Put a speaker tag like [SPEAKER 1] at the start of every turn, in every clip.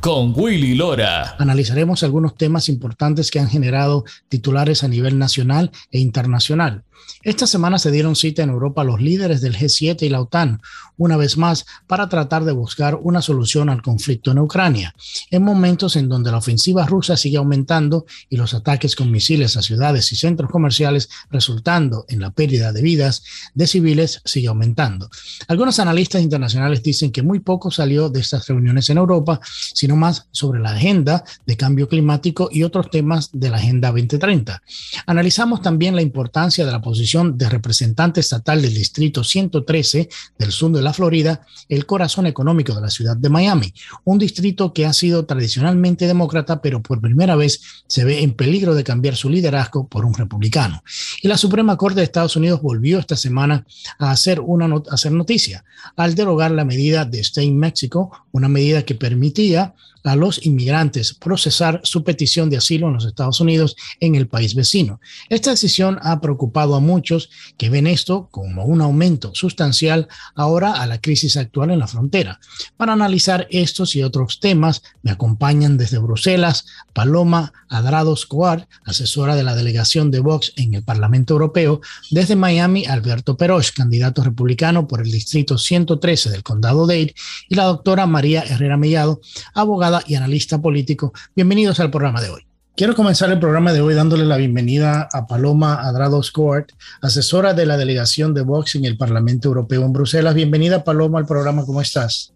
[SPEAKER 1] con Willy Lora.
[SPEAKER 2] Analizaremos algunos temas importantes que han generado titulares a nivel nacional e internacional. Esta semana se dieron cita en Europa los líderes del G7 y la OTAN, una vez más, para tratar de buscar una solución al conflicto en Ucrania, en momentos en donde la ofensiva rusa sigue aumentando y los ataques con misiles a ciudades y centros comerciales resultando en la pérdida de vidas de civiles sigue aumentando. Algunos analistas internacionales dicen que muy poco salió de estas reuniones en Europa, sino más sobre la agenda de cambio climático y otros temas de la Agenda 2030. Analizamos también la importancia de la posición de representante estatal del Distrito 113 del sur de la Florida, el corazón económico de la ciudad de Miami, un distrito que ha sido tradicionalmente demócrata, pero por primera vez se ve en peligro de cambiar su liderazgo por un republicano. Y la Suprema Corte de Estados Unidos volvió esta semana a hacer, una a hacer noticia al derogar la medida de Stay in Mexico, una medida que permitía a los inmigrantes procesar su petición de asilo en los Estados Unidos en el país vecino. Esta decisión ha preocupado a muchos que ven esto como un aumento sustancial ahora a la crisis actual en la frontera. Para analizar estos y otros temas, me acompañan desde Bruselas Paloma Adrado Squad, asesora de la delegación de Vox en el Parlamento Europeo, desde Miami Alberto Peroch, candidato republicano por el distrito 113 del condado Dade, y la doctora María Herrera Mellado, abogada y analista político. Bienvenidos al programa de hoy. Quiero comenzar el programa de hoy dándole la bienvenida a Paloma Adrado Scott, asesora de la delegación de Vox en el Parlamento Europeo en Bruselas. Bienvenida, Paloma, al programa. ¿Cómo estás?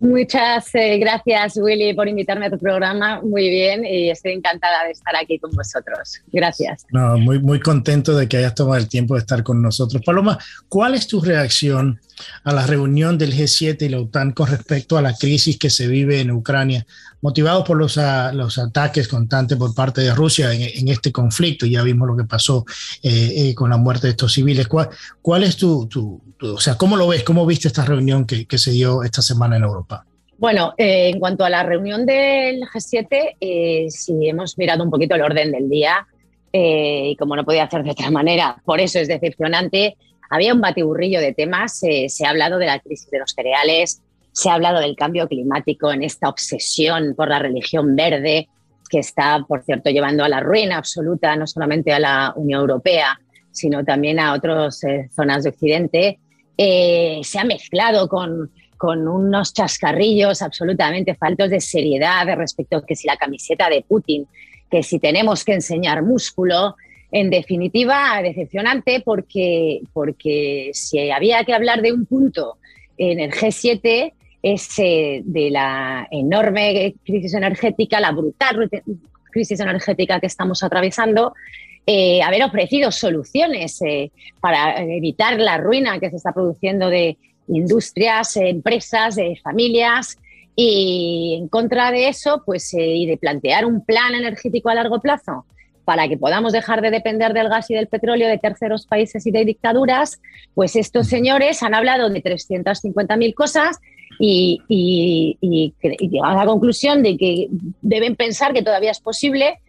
[SPEAKER 3] Muchas eh, gracias, Willy, por invitarme a tu programa. Muy bien, y estoy encantada de estar aquí con vosotros. Gracias.
[SPEAKER 2] No, muy, muy contento de que hayas tomado el tiempo de estar con nosotros. Paloma, ¿cuál es tu reacción a la reunión del G7 y la OTAN con respecto a la crisis que se vive en Ucrania, motivados por los, los ataques constantes por parte de Rusia en, este conflicto? Ya vimos lo que pasó eh, eh, con la muerte de estos civiles. ¿Cuál, cuál es tu, tu, o sea, cómo lo ves? ¿Cómo viste esta reunión que, que se dio esta semana en Europa?
[SPEAKER 3] Bueno, eh, en cuanto a la reunión del G7, si hemos mirado un poquito el orden del día, y como no podía hacer de otra manera, por eso es decepcionante, había un batiburrillo de temas. Se ha hablado de la crisis de los cereales, se ha hablado del cambio climático en esta obsesión por la religión verde que está, por cierto, llevando a la ruina absoluta no solamente a la Unión Europea, sino también a otras eh, zonas de Occidente. Eh, se ha mezclado con, con unos chascarrillos absolutamente faltos de seriedad respecto a que si la camiseta de Putin, que si tenemos que enseñar músculo, en definitiva, decepcionante porque, porque si había que hablar de un punto en el G7 es de la enorme crisis energética, la brutal crisis energética que estamos atravesando, eh, haber ofrecido soluciones eh, para evitar la ruina que se está produciendo de industrias, empresas, de familias. Y en contra de eso, pues, eh, y de plantear un plan energético a largo plazo para que podamos dejar de depender del gas y del petróleo de terceros países y de dictaduras, pues estos señores han hablado de 350.000 cosas y, y, y, a la conclusión de que deben pensar que todavía es posible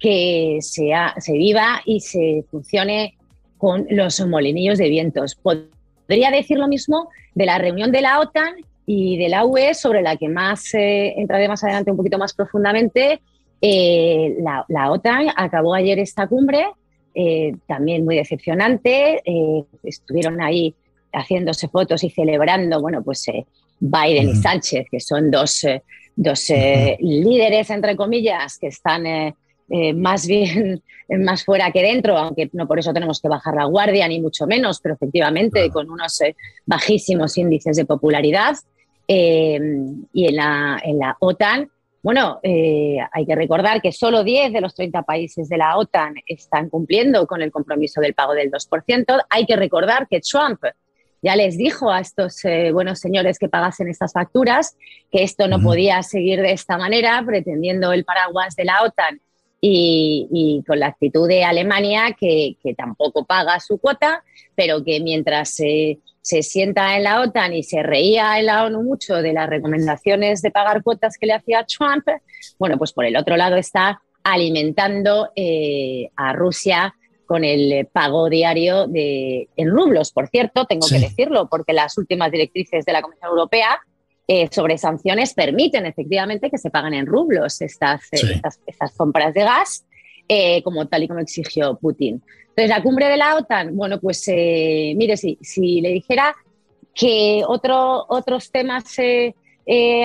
[SPEAKER 3] que se viva y se funcione con los molinillos de vientos. Podría decir lo mismo de la reunión de la OTAN y de la UE, sobre la que más eh, entraré más adelante un poquito más profundamente, eh, la, OTAN acabó ayer esta cumbre, eh, también muy decepcionante. Eh, estuvieron ahí haciéndose fotos y celebrando, bueno, pues Biden y Sánchez, que son dos, dos líderes, entre comillas, que están más bien más fuera que dentro, aunque no por eso tenemos que bajar la guardia, ni mucho menos, pero efectivamente con unos bajísimos índices de popularidad. y en la, en la OTAN Bueno, eh, hay que recordar que solo 10 de los 30 países de la OTAN están cumpliendo con el compromiso del pago del 2%. Hay que recordar que Trump ya les dijo a estos eh, buenos señores que pagasen estas facturas que esto no podía seguir de esta manera, pretendiendo el paraguas de la OTAN y, con la actitud de Alemania, que, tampoco paga su cuota, pero que mientras se, se, sienta en la OTAN y se reía en la ONU mucho de las recomendaciones de pagar cuotas que le hacía Trump, bueno, pues por el otro lado está alimentando eh, a Rusia con el pago diario de, en rublos. Por cierto, tengo que decirlo, porque las últimas directrices de la Comisión Europea eh, sobre sanciones permiten efectivamente que se paguen en rublos estas, eh, estas, compras de gas, eh, como tal y como exigió Putin. Entonces, la cumbre de la OTAN, bueno, pues mire, si, si le dijera que otro, otros temas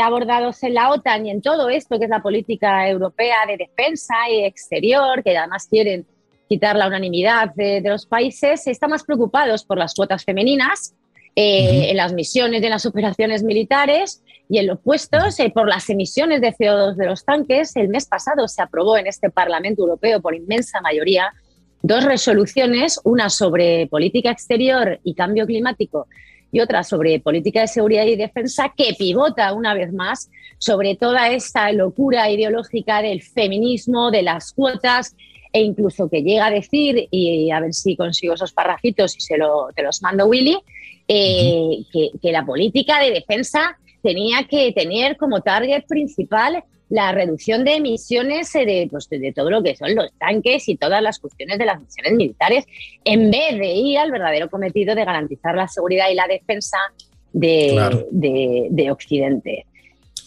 [SPEAKER 3] abordados en la OTAN y en todo esto, que es la política europea de defensa y exterior, que además quieren quitar la unanimidad de, los países, están más preocupados por las cuotas femeninas eh, en las misiones de las operaciones militares y en los puestos eh, por las emisiones de CO2 de los tanques. El mes pasado se aprobó en este Parlamento Europeo por inmensa mayoría dos resoluciones, una sobre política exterior y cambio climático y otra sobre política de seguridad y defensa, que pivota una vez más sobre toda esta locura ideológica del feminismo, de las cuotas e incluso que llega a decir, y a ver si consigo esos parrafitos y se lo, te los mando Willy, eh, que, la política de defensa tenía que tener como target principal la reducción de emisiones de, pues, de, todo lo que son los tanques y todas las cuestiones de las misiones militares, en vez de ir al verdadero cometido de garantizar la seguridad y la defensa de, de Occidente.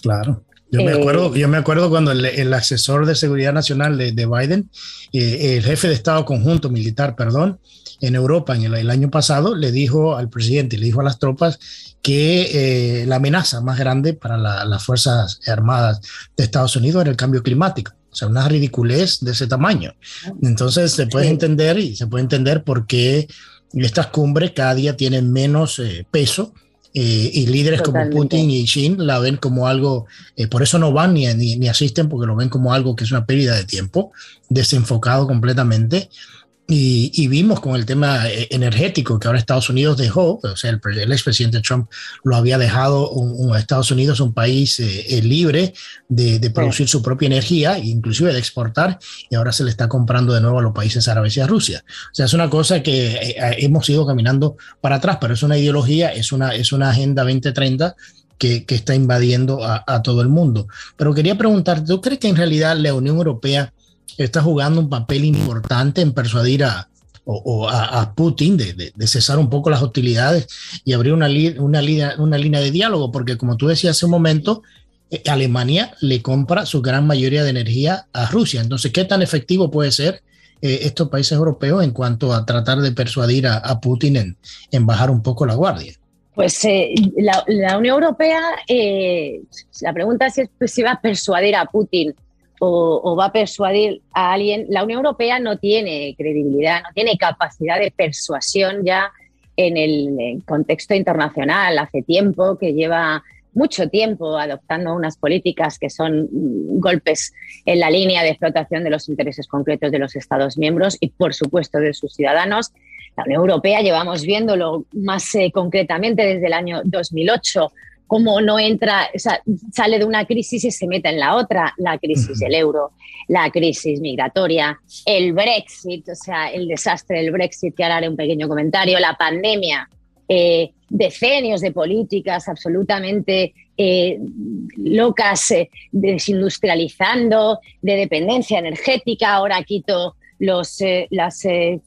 [SPEAKER 2] Claro. Yo me, acuerdo, eh, yo me acuerdo cuando el, asesor de seguridad nacional de, Biden, eh, el jefe de Estado conjunto militar, perdón, en Europa en el, año pasado, le dijo al presidente, le dijo a las tropas que eh, la amenaza más grande para las Fuerzas Armadas de Estados Unidos era el cambio climático. O sea, una ridiculez de ese tamaño. Entonces se puede entender y se puede entender por qué estas cumbres cada día tienen menos peso eh, y líderes como Putin y Xi la ven como algo, eh, por eso no van ni, ni, asisten, porque lo ven como algo que es una pérdida de tiempo, desenfocado completamente. Y, vimos con el tema eh, energético que ahora Estados Unidos dejó, o sea, el, expresidente Trump lo había dejado un, Estados Unidos un país eh, eh, libre de, producir su propia energía, inclusive de exportar, y ahora se le está comprando de nuevo a los países árabes y a Rusia. O sea, es una cosa que hemos ido caminando para atrás, pero es una ideología, es una, es una agenda 2030 que, que está invadiendo a, a todo el mundo. Pero quería preguntar, ¿tú crees que en realidad la Unión Europea está jugando un papel importante en persuadir a, o, a, Putin de, cesar un poco las hostilidades y abrir una, una, una línea de diálogo, porque como tú decías hace un momento, eh, Alemania le compra su gran mayoría de energía a Rusia. Entonces, ¿qué tan efectivo puede ser eh, estos países europeos en cuanto a tratar de persuadir a, Putin en, en, bajar un poco la guardia?
[SPEAKER 3] Pues eh, la, Unión Europea, la pregunta es si va a persuadir a Putin o, va a persuadir a alguien. La Unión Europea no tiene credibilidad, no tiene capacidad de persuasión ya en el contexto internacional. Hace tiempo que lleva mucho tiempo adoptando unas políticas que son mm, golpes en la línea de explotación de los intereses concretos de los Estados miembros y, por supuesto, de sus ciudadanos. La Unión Europea llevamos viéndolo más eh, concretamente desde el año 2008 cómo no entra, o sea, sale de una crisis y se mete en la otra, la crisis del euro, la crisis migratoria, el Brexit, o sea, el desastre del Brexit, que ahora haré un pequeño comentario, la pandemia, eh, decenios de políticas absolutamente eh, locas, eh, desindustrializando, de dependencia energética, ahora quito los, eh, las eh,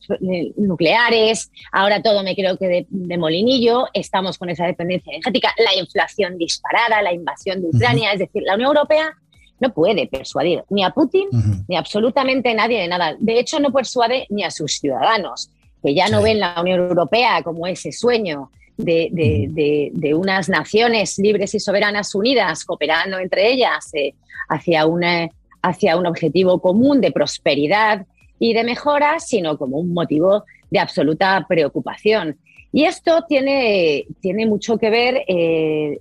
[SPEAKER 3] nucleares, ahora todo me creo que de, molinillo, estamos con esa dependencia energética, la inflación disparada, la invasión de Ucrania, es decir, la Unión Europea no puede persuadir ni a Putin ni absolutamente nadie de nada. De hecho, no persuade ni a sus ciudadanos, que ya no ven la Unión Europea como ese sueño de, de, unas naciones libres y soberanas unidas, cooperando entre ellas eh, hacia, una, hacia un objetivo común de prosperidad y de mejora, sino como un motivo de absoluta preocupación. Y esto tiene, tiene mucho que ver eh,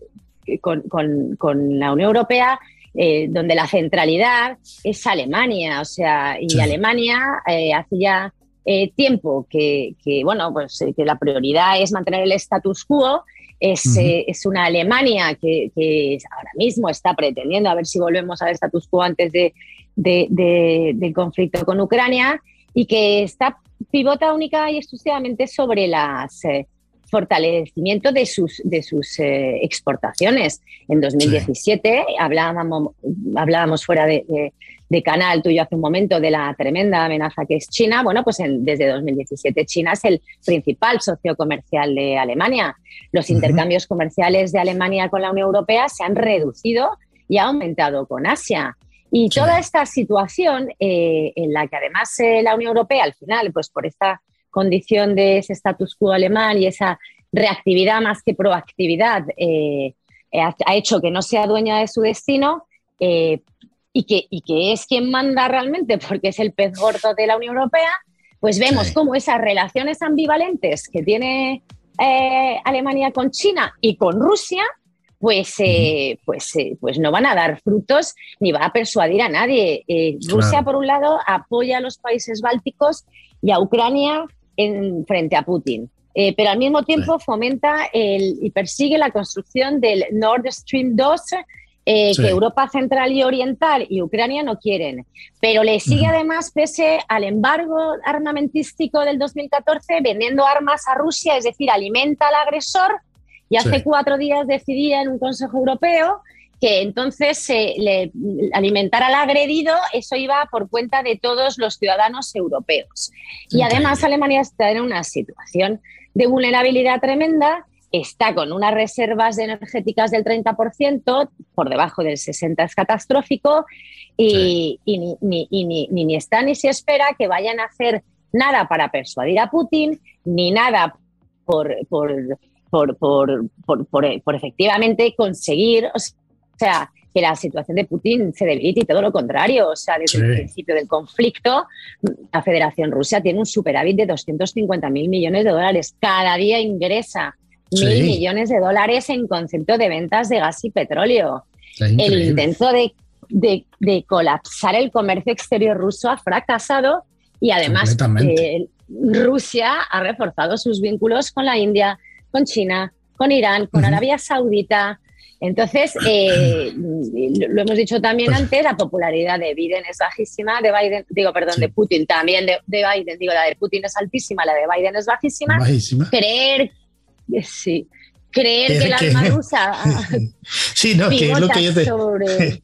[SPEAKER 3] con, la Unión Europea donde la centralidad es Alemania, o sea, y Alemania hace ya tiempo que, bueno, pues que la prioridad es mantener el status quo. Es, es una Alemania que, que, ahora mismo está pretendiendo a ver si volvemos al status quo antes de, del conflicto con Ucrania y que está pivota única y exclusivamente sobre las eh, fortalecimiento de sus, de sus eh, exportaciones. En 2017 hablábamos, hablábamos fuera de, canal tuyo hace un momento de la tremenda amenaza que es China. Bueno, pues desde 2017 China es el principal socio comercial de Alemania. Los intercambios comerciales de Alemania con la Unión Europea se han reducido y ha aumentado con Asia. Y toda esta situación eh, en la que además eh, la Unión Europea al final, pues por esta condición de ese status quo alemán y esa reactividad más que proactividad, eh, ha, hecho que no sea dueña de su destino y, que, y que es quien manda realmente porque es el pez gordo de la Unión Europea, pues vemos cómo esas relaciones ambivalentes que tiene Alemania con China y con Rusia, pues, eh, pues, eh, pues no van a dar frutos ni va a persuadir a nadie. Eh, Rusia, por un lado, apoya a los países bálticos y a Ucrania en, frente a Putin. pero al mismo tiempo fomenta el, y persigue la construcción del Nord Stream 2 que Europa Central y Oriental y Ucrania no quieren. Pero le sigue además, pese al embargo armamentístico del 2014, vendiendo armas a Rusia, es decir, alimenta al agresor y hace cuatro días decidía en un Consejo Europeo que entonces le, alimentar al agredido, eso iba por cuenta de todos los ciudadanos europeos. Y además Alemania está en una situación de vulnerabilidad tremenda, está con unas reservas energéticas del 30%, por debajo del 60% es catastrófico, y, ni, ni, ni, está ni se espera que vayan a hacer nada para persuadir a Putin, ni nada por, por por, por, por, efectivamente conseguir, o sea, que la situación de Putin se debilite y todo lo contrario. O sea, desde el principio del conflicto, la Federación Rusa tiene un superávit de 250 mil millones de dólares. Cada día ingresa mil millones de dólares en concepto de ventas de gas y petróleo. El intento de, de, colapsar el comercio exterior ruso ha fracasado y además eh, Rusia ha reforzado sus vínculos con la India, con China, con Irán, con Arabia Saudita. Entonces, eh, lo hemos dicho también pues antes, la popularidad de Biden es bajísima, de Biden, digo, perdón, de Putin también, de, de, Biden, digo, la de Putin es altísima, la de Biden es bajísima. Bajísima. Creer, sí, creer que la alma rusa.
[SPEAKER 2] sí, no, que es lo que yo te.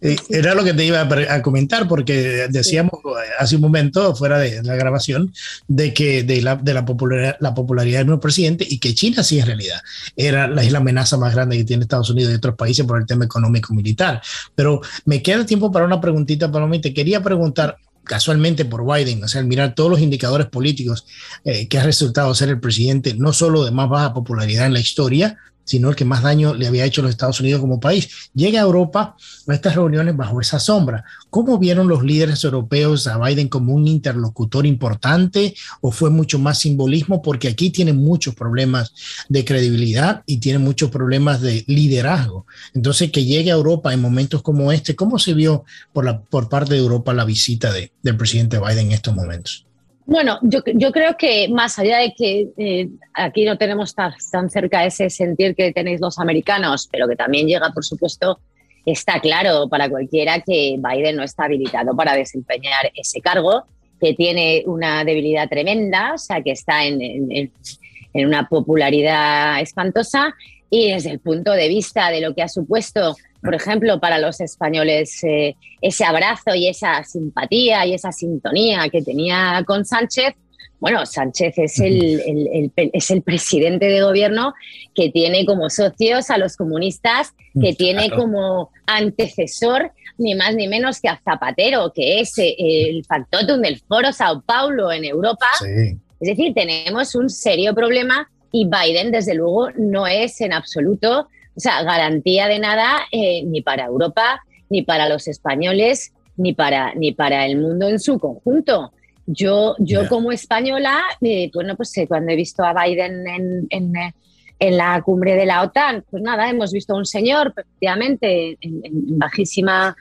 [SPEAKER 2] Eh, era lo que te iba a comentar, porque decíamos hace un momento, fuera de la grabación, de que de la, de la, popularidad, la popularidad del nuevo presidente y que China sí es realidad. Era la, es la amenaza más grande que tiene Estados Unidos y otros países por el tema económico-militar. Pero me queda tiempo para una preguntita, Paloma, y te quería preguntar casualmente por Biden, o sea, al mirar todos los indicadores políticos eh, que ha resultado ser el presidente no solo de más baja popularidad en la historia, sino el que más daño le había hecho a los Estados Unidos como país. Llega a Europa a estas reuniones bajo esa sombra. ¿Cómo vieron los líderes europeos a Biden como un interlocutor importante o fue mucho más simbolismo? Porque aquí tiene muchos problemas de credibilidad y tiene muchos problemas de liderazgo. Entonces, que llegue a Europa en momentos como este, ¿cómo se vio por, parte de Europa la visita de, del presidente Biden en estos momentos?
[SPEAKER 3] Bueno, yo, creo que más allá de que eh, aquí no tenemos tan, tan, cerca ese sentir que tenéis los americanos, pero que también llega, por supuesto, está claro para cualquiera que Biden no está habilitado para desempeñar ese cargo, que tiene una debilidad tremenda, o sea, que está en, en una popularidad espantosa y desde el punto de vista de lo que ha supuesto por ejemplo, para los españoles eh, ese abrazo y esa simpatía y esa sintonía que tenía con Sánchez, bueno, Sánchez es el, es el presidente de gobierno que tiene como socios a los comunistas, que mm, tiene como antecesor ni más ni menos que a Zapatero, que es eh, el factotum del Foro Sao Paulo en Europa. Es decir, tenemos un serio problema y Biden, desde luego, no es en absoluto o sea, garantía de nada eh, ni para Europa, ni para los españoles, ni para, ni para el mundo en su conjunto. Yo, yo como española, eh, bueno, pues eh, cuando he visto a Biden en, en la cumbre de la OTAN, pues nada, hemos visto a un señor, efectivamente, en, bajísima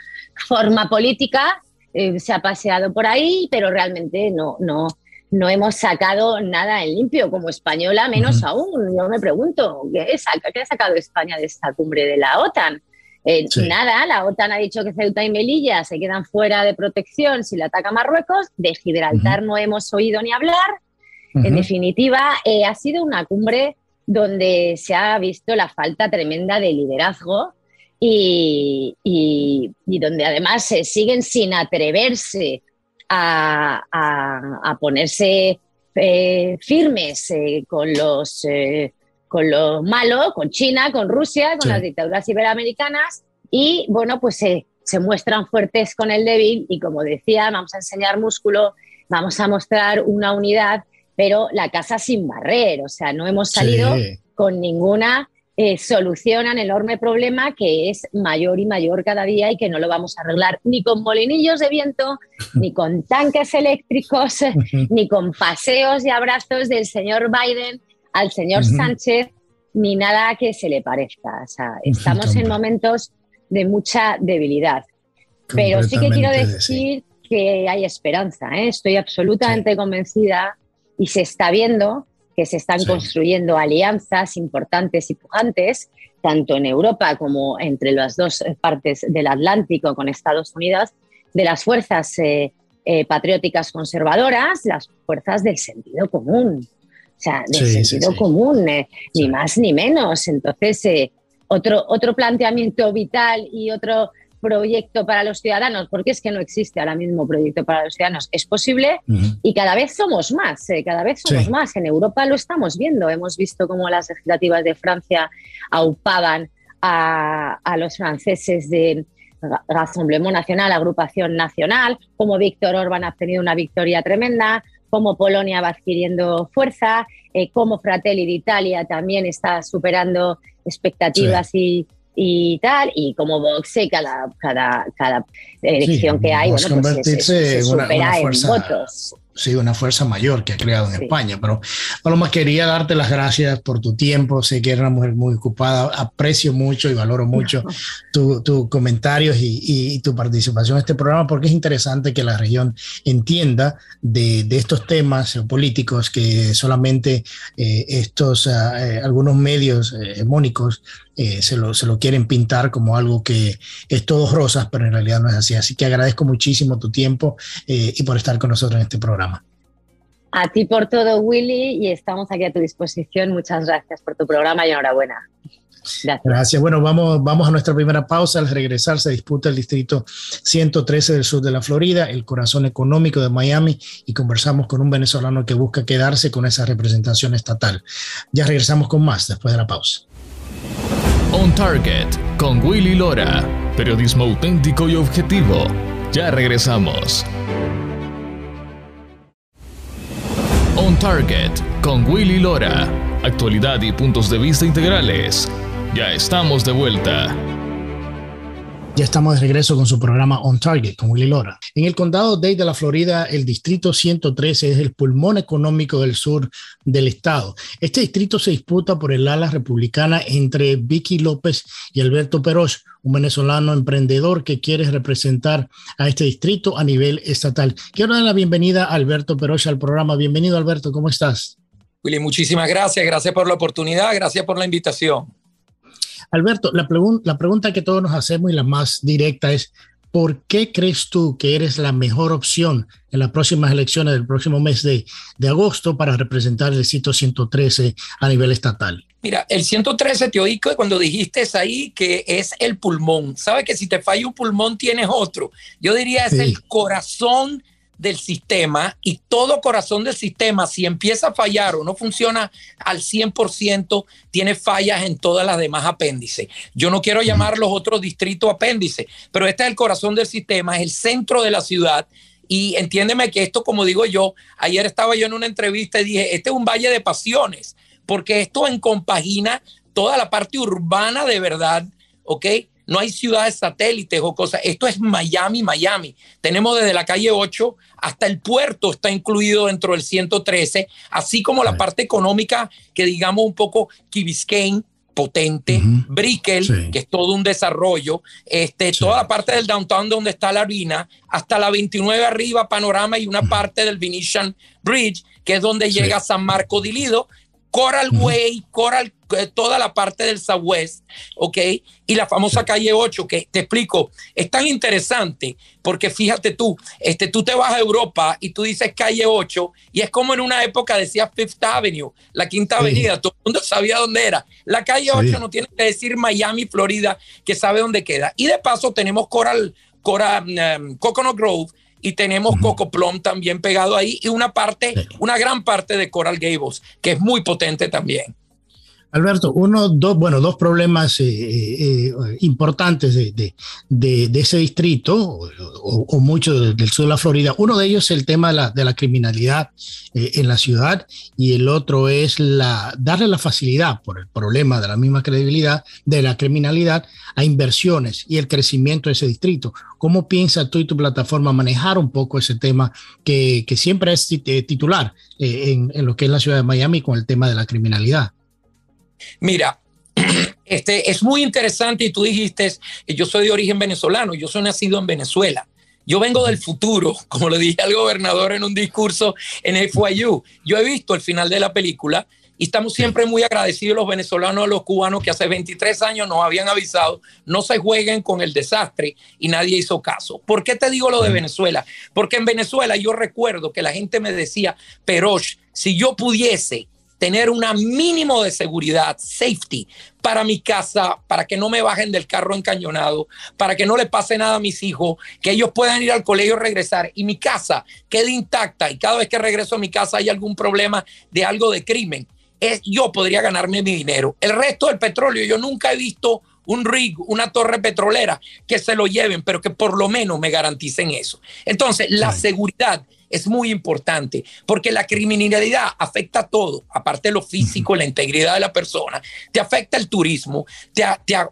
[SPEAKER 3] forma política, eh, se ha paseado por ahí, pero realmente no, no, no hemos sacado nada en limpio, como española menos aún. Yo me pregunto, ¿qué, ¿qué ha sacado España de esta cumbre de la OTAN? Eh, nada, la OTAN ha dicho que Ceuta y Melilla se quedan fuera de protección si le ataca Marruecos. De Gibraltar no hemos oído ni hablar. En definitiva, eh, ha sido una cumbre donde se ha visto la falta tremenda de liderazgo y, donde además se siguen sin atreverse a, ponerse eh, firmes con los con lo malo, con China, con Rusia, con las dictaduras iberoamericanas y bueno, pues se, se muestran fuertes con el débil y como decía, vamos a enseñar músculo, vamos a mostrar una unidad, pero la casa sin barrer, o sea, no hemos salido con ninguna eh, solución al enorme problema que es mayor y mayor cada día y que no lo vamos a arreglar ni con molinillos de viento, ni con tanques eléctricos, ni con paseos y abrazos del señor Biden al señor Sánchez ni nada que se le parezca. O sea, estamos en momentos de mucha debilidad. Pero sí que quiero decir que hay esperanza. ¿eh? Estoy absolutamente convencida y se está viendo que se están construyendo alianzas importantes y pujantes, tanto en Europa como entre las dos partes del Atlántico con Estados Unidos, de las fuerzas eh, eh, patrióticas conservadoras, las fuerzas del sentido común. O sea, de sentido común, eh, ni más ni menos. Entonces, otro, otro planteamiento vital y otro proyecto para los ciudadanos, porque es que no existe ahora mismo proyecto para los ciudadanos, es posible y cada vez somos más, eh, cada vez somos más. En Europa lo estamos viendo, hemos visto cómo las legislativas de Francia aupaban a, a los franceses de Rassemblement Nacional, Agrupación Nacional, como Víctor Orban ha tenido una victoria tremenda, cómo Polonia va adquiriendo fuerza, eh, cómo Fratelli d'Italia también está superando expectativas y, y tal, y como Vox eh, cada, cada, cada elección que hay, bueno, pues se, supera en votos
[SPEAKER 2] sí, una fuerza mayor que ha creado en España. Pero Paloma, quería darte las gracias por tu tiempo. Sé que eres una mujer muy ocupada. Aprecio mucho y valoro mucho tus tu comentarios y, tu participación en este programa porque es interesante que la región entienda de, estos temas políticos que solamente eh, estos, ah, eh, algunos medios eh, hegemónicos se, lo, se, lo, quieren pintar como algo que es todo rosas, pero en realidad no es así. Así que agradezco muchísimo tu tiempo y por estar con nosotros en este programa.
[SPEAKER 3] A ti por todo, Willy, y estamos aquí a tu disposición. Muchas gracias por tu programa y enhorabuena.
[SPEAKER 2] Gracias. Gracias. Bueno, vamos, vamos a nuestra primera pausa. Al regresar se disputa el distrito 113 del sur de la Florida, el corazón económico de Miami, y conversamos con un venezolano que busca quedarse con esa representación estatal. Ya regresamos con más después de la pausa.
[SPEAKER 1] On Target con Willy Lora, periodismo auténtico y objetivo. Ya regresamos. On Target con Willy Lora. Actualidad y puntos de vista integrales. Ya estamos de vuelta.
[SPEAKER 2] Ya estamos de regreso con su programa On Target con Willy Lora. En el condado de la Florida, el distrito 113 es el pulmón económico del sur del estado. Este distrito se disputa por el ala republicana entre Vicky López y Alberto Peroz, un venezolano emprendedor que quiere representar a este distrito a nivel estatal. Quiero dar la bienvenida a Alberto Peroz al programa. Bienvenido, Alberto, ¿cómo estás?
[SPEAKER 4] Willy, muchísimas gracias. Gracias por la oportunidad, gracias por la invitación.
[SPEAKER 2] Alberto, la, la pregunta que todos nos hacemos y la más directa es, ¿por qué crees tú que eres la mejor opción en las próximas elecciones del próximo mes de, de, agosto para representar el sitio 113 a nivel estatal?
[SPEAKER 4] Mira, el 113 te oí cuando dijiste ahí que es el pulmón. ¿Sabes que si te falla un pulmón tienes otro? Yo diría es el corazón del sistema y todo corazón del sistema, si empieza a fallar o no funciona al 100%, tiene fallas en todas las demás apéndices. Yo no quiero llamar los otros distritos apéndices, pero este es el corazón del sistema, es el centro de la ciudad. Y entiéndeme que esto, como digo yo, ayer estaba yo en una entrevista y dije, este es un valle de pasiones, porque esto encompagina toda la parte urbana de verdad, ¿ok? No hay ciudades satélites o cosas. Esto es Miami, Miami. Tenemos desde la calle 8 hasta el puerto está incluido dentro del 113, así como la parte económica que digamos un poco Key Biscayne, potente, Brickell, que es todo un desarrollo, este, toda la parte del downtown donde está la harina, hasta la 29 arriba, Panorama y una parte del Venetian Bridge, que es donde llega San Marco di Lido, Coral Way, Coral, eh, toda la parte del Southwest, ¿ok? Y la famosa calle 8, que te explico, es tan interesante porque fíjate tú, este, tú te vas a Europa y tú dices calle 8 y es como en una época decía Fifth Avenue, la quinta avenida, todo el mundo sabía dónde era. La calle 8 no tiene que decir Miami, Florida, que sabe dónde queda. Y de paso tenemos Coral, Coral um, Coconut Grove, y tenemos Coco Plum también pegado ahí y una parte, una gran parte de Coral Gables, que es muy potente también.
[SPEAKER 2] Alberto, uno, dos, bueno, dos problemas eh, eh, eh, importantes de, de, ese distrito, o, mucho del sur de la Florida. Uno de ellos es el tema de la, de la criminalidad en la ciudad y el otro es la, darle la facilidad por el problema de la misma credibilidad de la criminalidad a inversiones y el crecimiento de ese distrito. ¿Cómo piensas tú y tu plataforma manejar un poco ese tema que, que siempre es titular en, en lo que es la ciudad de Miami con el tema de la criminalidad?
[SPEAKER 4] Mira, este, es muy interesante y tú dijiste, yo soy de origen venezolano, yo soy nacido en Venezuela. Yo vengo del futuro, como le dije al gobernador en un discurso en FYU. Yo he visto el final de la película y estamos siempre muy agradecidos los venezolanos a los cubanos que hace 23 años nos habían avisado, no se jueguen con el desastre y nadie hizo caso. ¿Por qué te digo lo de Venezuela? Porque en Venezuela yo recuerdo que la gente me decía, pero si yo pudiese tener un mínimo de seguridad, safety, para mi casa, para que no me bajen del carro encañonado, para que no le pase nada a mis hijos, que ellos puedan ir al colegio y regresar y mi casa quede intacta y cada vez que regreso a mi casa hay algún problema de algo de crimen, es, yo podría ganarme mi dinero. El resto del petróleo, yo nunca he visto un rig, una torre petrolera que se lo lleven, pero que por lo menos me garanticen eso. Entonces, la seguridad es muy importante porque la criminalidad afecta todo, aparte de lo físico, la integridad de la persona, te afecta el turismo, te,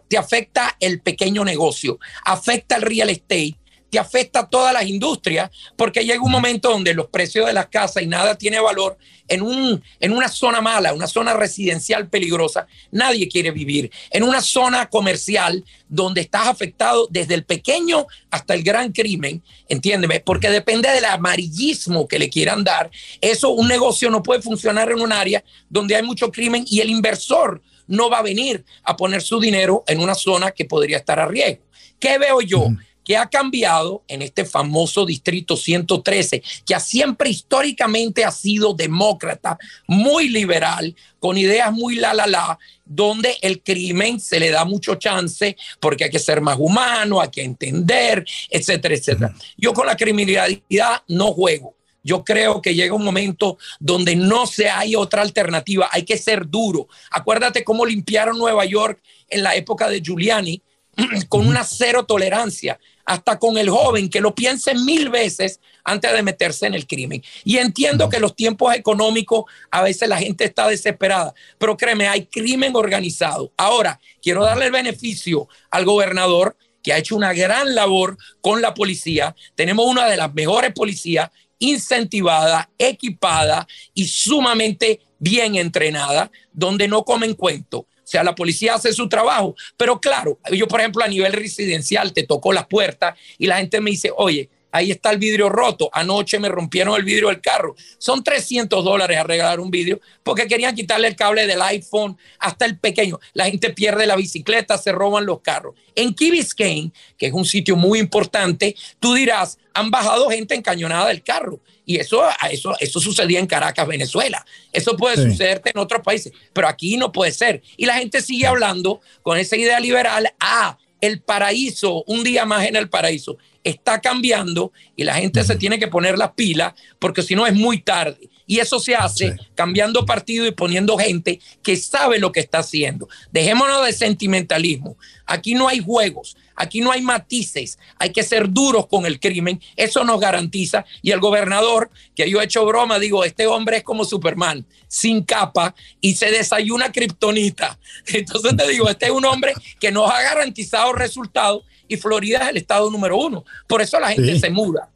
[SPEAKER 4] te afecta el pequeño negocio, afecta el real estate, afecta todas las industrias, porque llega un momento donde los precios de las casas y nada tiene valor en, un, en una zona mala, una zona residencial peligrosa, nadie quiere vivir. En una zona comercial donde estás afectado desde el pequeño hasta el gran crimen, entiéndeme, porque depende del amarillismo que le quieran dar. Eso, un negocio no puede funcionar en un área donde hay mucho crimen y el inversor no va a venir a poner su dinero en una zona que podría estar a riesgo. ¿Qué veo yo? Que ha cambiado en este famoso distrito 113, que siempre históricamente ha sido demócrata, muy liberal, con ideas muy la la la, donde el crimen se le da mucho chance porque hay que ser más humano, hay que entender, etcétera, etcétera. Yo con la criminalidad no juego. Yo creo que llega un momento donde no se hay otra alternativa, hay que ser duro. Acuérdate cómo limpiaron Nueva York en la época de Giuliani con una cero tolerancia hasta con el joven que lo piense mil veces antes de meterse en el crimen. Y entiendo que los tiempos económicos a veces la gente está desesperada, pero créeme, hay crimen organizado. Ahora, quiero darle el beneficio al gobernador que ha hecho una gran labor con la policía. Tenemos una de las mejores policías incentivada, equipada y sumamente bien entrenada, donde no comen cuento. O sea, la policía hace su trabajo. Pero claro, yo, por ejemplo, a nivel residencial, te tocó las puertas y la gente me dice, oye, ahí está el vidrio roto. Anoche me rompieron el vidrio del carro. Son 300 dólares arreglar un vidrio porque querían quitarle el cable del iPhone hasta el pequeño. La gente pierde la bicicleta, se roban los carros. En Key Biscayne, que es un sitio muy importante, tú dirás, han bajado gente encañonada del carro. Y eso, eso, eso sucedía en Caracas, Venezuela. Eso puede sucederte en otros países, pero aquí no puede ser. Y la gente sigue hablando con esa idea liberal, ah, el paraíso, un día más en el paraíso, está cambiando y la gente se tiene que poner las pilas porque si no es muy tarde. Y eso se hace cambiando partido y poniendo gente que sabe lo que está haciendo. Dejémonos de sentimentalismo. Aquí no hay juegos, aquí no hay matices. Hay que ser duros con el crimen. Eso nos garantiza. Y el gobernador, que yo he hecho broma, digo, este hombre es como Superman, sin capa y se desayuna kriptonita. Entonces te digo, este es un hombre que nos ha garantizado resultados y Florida es el estado número uno. Por eso la gente se muda.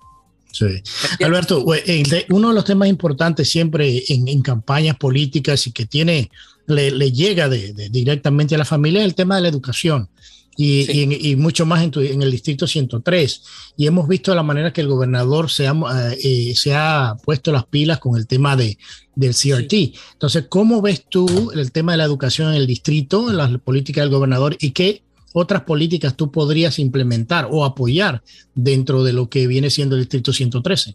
[SPEAKER 2] Sí. Alberto, uno de los temas importantes siempre en, campañas políticas y que tiene, le, llega directamente a la familia es el tema de la educación. Y, mucho más en, el distrito 103. Y hemos visto la manera que el gobernador se ha, eh, se ha puesto las pilas con el tema de, del CRT. Entonces, ¿cómo ves tú el tema de la educación en el distrito, la política del gobernador y qué otras políticas tú podrías implementar o apoyar dentro de lo que viene siendo el Distrito 113?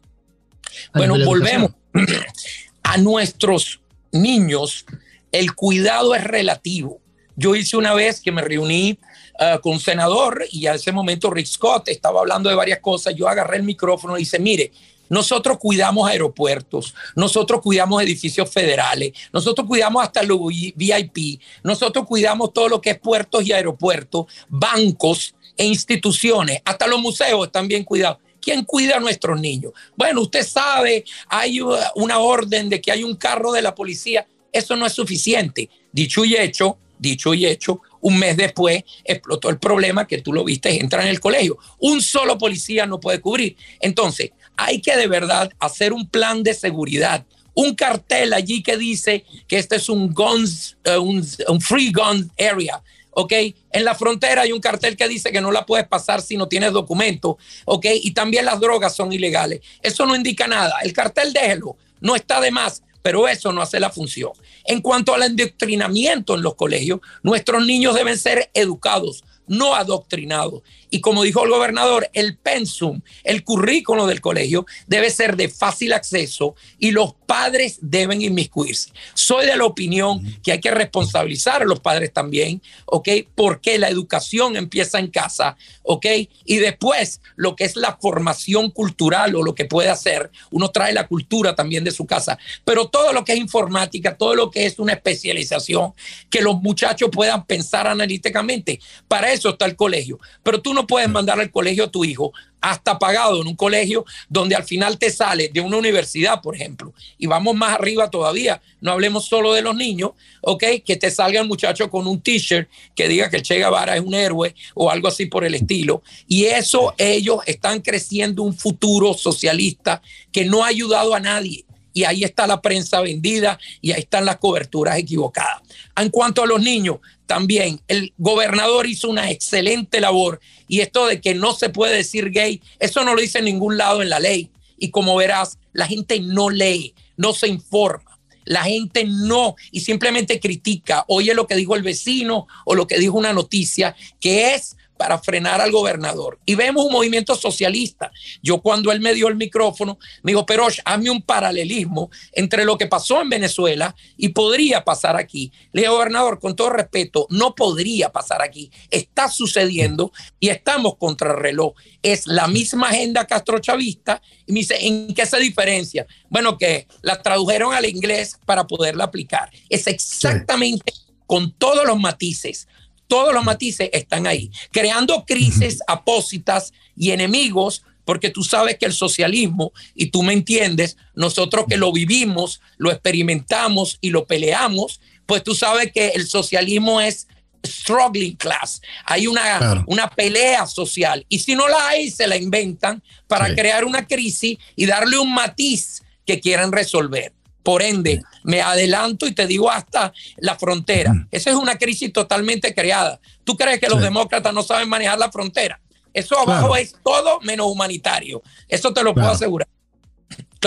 [SPEAKER 4] Bueno, volvemos a nuestros niños. El cuidado es relativo. Yo hice una vez que me reuní uh, con un senador y a ese momento Rick Scott estaba hablando de varias cosas. Yo agarré el micrófono y dice, mire, nosotros cuidamos aeropuertos, nosotros cuidamos edificios federales, nosotros cuidamos hasta los VIP, nosotros cuidamos todo lo que es puertos y aeropuertos, bancos e instituciones, hasta los museos están bien cuidados. ¿Quién cuida a nuestros niños? Bueno, usted sabe, hay una orden de que hay un carro de la policía. Eso no es suficiente. Dicho y hecho, dicho y hecho, un mes después explotó el problema que tú lo viste, entra en el colegio. Un solo policía no puede cubrir. Entonces, hay que de verdad hacer un plan de seguridad. Un cartel allí que dice que este es un, guns, eh, un, free gun area. ¿ok? En la frontera hay un cartel que dice que no la puedes pasar si no tienes documento, ¿ok? Y también las drogas son ilegales. Eso no indica nada. El cartel déjelo, no está de más, pero eso no hace la función. En cuanto al endoctrinamiento en los colegios, nuestros niños deben ser educados, no adoctrinados. Y como dijo el gobernador, el pensum, el currículo del colegio debe ser de fácil acceso y los padres deben inmiscuirse. Soy de la opinión que hay que responsabilizar a los padres también, ¿ok? Porque la educación empieza en casa, ¿ok? Y después lo que es la formación cultural o lo que puede hacer, uno trae la cultura también de su casa, pero todo lo que es informática, todo lo que es una especialización, que los muchachos puedan pensar analíticamente, para eso está el colegio. Pero tú no puedes mandar al colegio a tu hijo hasta pagado en un colegio donde al final te sale de una universidad, por ejemplo, y vamos más arriba todavía, no hablemos solo de los niños, ¿ok? Que te salga el muchacho con un t-shirt que diga que el Che Guevara es un héroe o algo así por el estilo. Y eso ellos están creciendo un futuro socialista que no ha ayudado a nadie y ahí está la prensa vendida y ahí están las coberturas equivocadas. En cuanto a los niños, también el gobernador hizo una excelente labor y esto de que no se puede decir gay, eso no lo dice en ningún lado en la ley. Y como verás, la gente no lee, no se informa. La gente no y simplemente critica, oye lo que dijo el vecino o lo que dijo una noticia, que es para frenar al gobernador. Y vemos un movimiento socialista. Yo cuando él me dio el micrófono, me dijo, pero hazme un paralelismo entre lo que pasó en Venezuela y podría pasar aquí. Le dije, gobernador, con todo respeto, no podría pasar aquí. Está sucediendo y estamos contra el reloj. Es la misma agenda castrochavista. Y me dice, ¿en qué se diferencia? Bueno, que la tradujeron al inglés para poderla aplicar. Es exactamente con todos los matices todos los matices están ahí, creando crisis apósitas y enemigos, porque tú sabes que el socialismo, y tú me entiendes, nosotros que lo vivimos, lo experimentamos y lo peleamos, pues tú sabes que el socialismo es struggling class. Hay una, una pelea social. Y si no la hay, se la inventan para crear una crisis y darle un matiz que quieran resolver. Por ende, me adelanto y te digo hasta la frontera. Esa es una crisis totalmente creada. ¿Tú crees que los demócratas no saben manejar la frontera? Eso abajo es todo menos humanitario. Eso te lo puedo asegurar.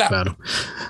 [SPEAKER 2] Claro.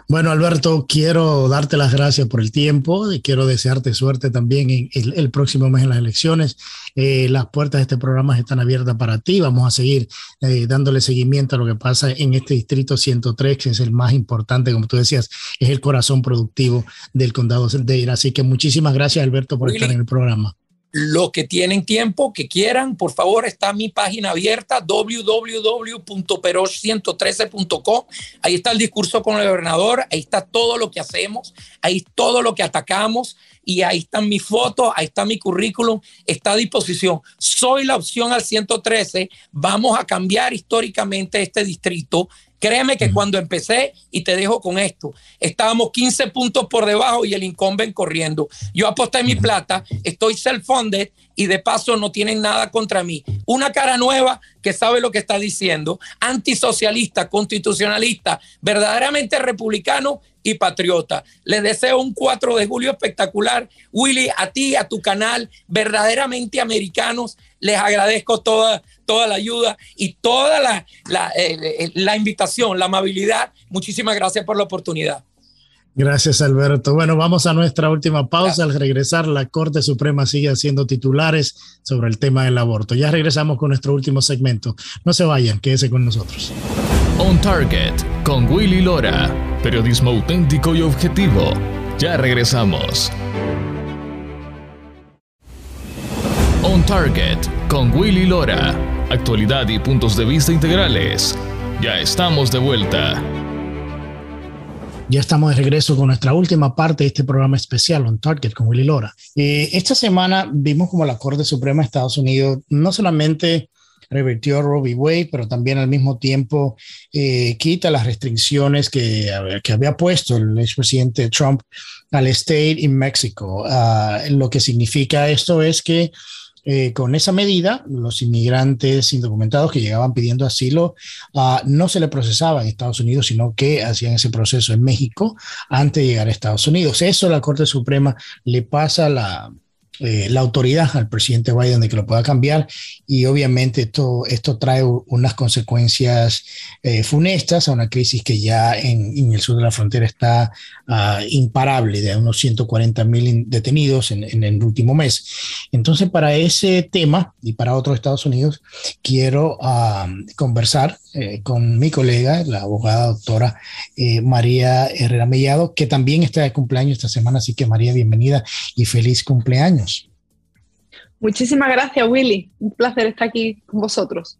[SPEAKER 2] Bueno, Alberto, quiero darte las gracias por el tiempo y quiero desearte suerte también en el, próximo mes en las elecciones. Eh, las puertas de este programa están abiertas para ti. Vamos a seguir eh, dándole seguimiento a lo que pasa en este distrito 103, que es el más importante, como tú decías, es el corazón productivo del condado de Ira. Así que muchísimas gracias, Alberto, por estar en el programa.
[SPEAKER 4] Los que tienen tiempo, que quieran, por favor, está mi página abierta, www.peroch113.com. Ahí está el discurso con el gobernador, ahí está todo lo que hacemos, ahí todo lo que atacamos y ahí están mis fotos, ahí está mi currículum, está a disposición. Soy la opción al 113, vamos a cambiar históricamente este distrito Créeme que cuando empecé, y te dejo con esto, estábamos 15 puntos por debajo y el incumbent corriendo. Yo aposté mi plata, estoy self-funded y de paso no tienen nada contra mí. Una cara nueva que sabe lo que está diciendo, antisocialista, constitucionalista, verdaderamente republicano y patriota. Les deseo un 4 de julio espectacular. Willy, a ti, a tu canal, verdaderamente americanos, les agradezco toda, toda la ayuda y toda la, la, eh, la invitación, la amabilidad. Muchísimas gracias por la oportunidad.
[SPEAKER 2] Gracias, Alberto. Bueno, vamos a nuestra última pausa. Al regresar, la Corte Suprema sigue haciendo titulares sobre el tema del aborto. Ya regresamos con nuestro último segmento. No se vayan, quédese con nosotros.
[SPEAKER 1] On Target con Willy Lora. Periodismo auténtico y objetivo. Ya regresamos. On Target con Willy Lora. Actualidad y puntos de vista integrales. Ya estamos de vuelta.
[SPEAKER 2] Ya estamos de regreso con nuestra última parte de este programa especial On Target con Willy Lora. Eh, esta semana vimos como la Corte Suprema de Estados Unidos no solamente revirtió Roe v. Wade, pero también al mismo tiempo eh, quita las restricciones que, había puesto el expresidente Trump al state in México. Ah, lo que significa esto es que eh, con esa medida, los inmigrantes indocumentados que llegaban pidiendo asilo uh, no se le procesaba en Estados Unidos, sino que hacían ese proceso en México antes de llegar a Estados Unidos. Eso la Corte Suprema le pasa la, eh, la autoridad al presidente Biden de que lo pueda cambiar y obviamente esto, esto trae unas consecuencias eh, funestas a una crisis que ya en, el sur de la frontera está uh, imparable, de unos 140 mil detenidos en, el último mes. Entonces, para ese tema y para otros Estados Unidos, quiero uh, conversar eh, con mi colega, la abogada doctora eh, María Herrera Mellado, que también está de cumpleaños esta semana, así que María, bienvenida y feliz cumpleaños.
[SPEAKER 5] Muchísimas gracias, Willy. Un placer estar aquí con vosotros.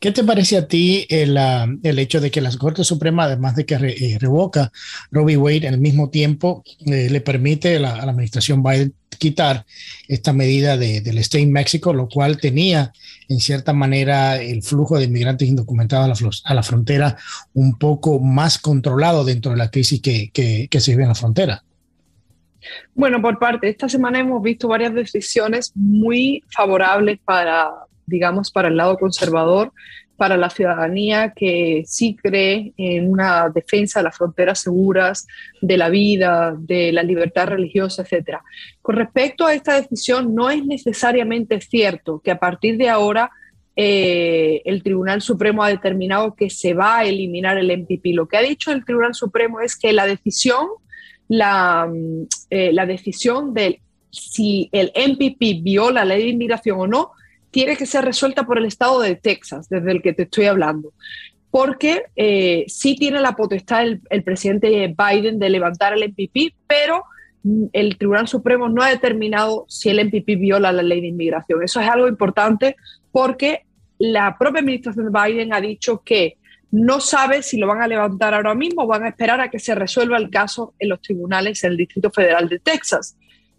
[SPEAKER 2] ¿Qué te parece a ti el, uh, el, hecho de que la Corte Suprema, además de que re, eh, revoca Robbie Wade, al mismo tiempo eh, le permite a la, a la, administración Biden quitar esta medida de, del Stay in México, lo cual tenía en cierta manera el flujo de inmigrantes indocumentados a la, a la frontera un poco más controlado dentro de la crisis que, que se vive en la frontera?
[SPEAKER 5] Bueno, por parte, esta semana hemos visto varias decisiones muy favorables para, digamos, para el lado conservador, para la ciudadanía que sí cree en una defensa de las fronteras seguras, de la vida, de la libertad religiosa, etc. Con respecto a esta decisión, no es necesariamente cierto que a partir de ahora eh, el Tribunal Supremo ha determinado que se va a eliminar el MPP. Lo que ha dicho el Tribunal Supremo es que la decisión, la, eh, la decisión de si el MPP viola la ley de inmigración o no, tiene que ser resuelta por el estado de Texas, desde el que te estoy hablando. Porque eh, sí tiene la potestad el, el, presidente Biden de levantar el MPP, pero el Tribunal Supremo no ha determinado si el MPP viola la ley de inmigración. Eso es algo importante porque la propia administración de Biden ha dicho que no sabe si lo van a levantar ahora mismo o van a esperar a que se resuelva el caso en los tribunales en el Distrito Federal de Texas.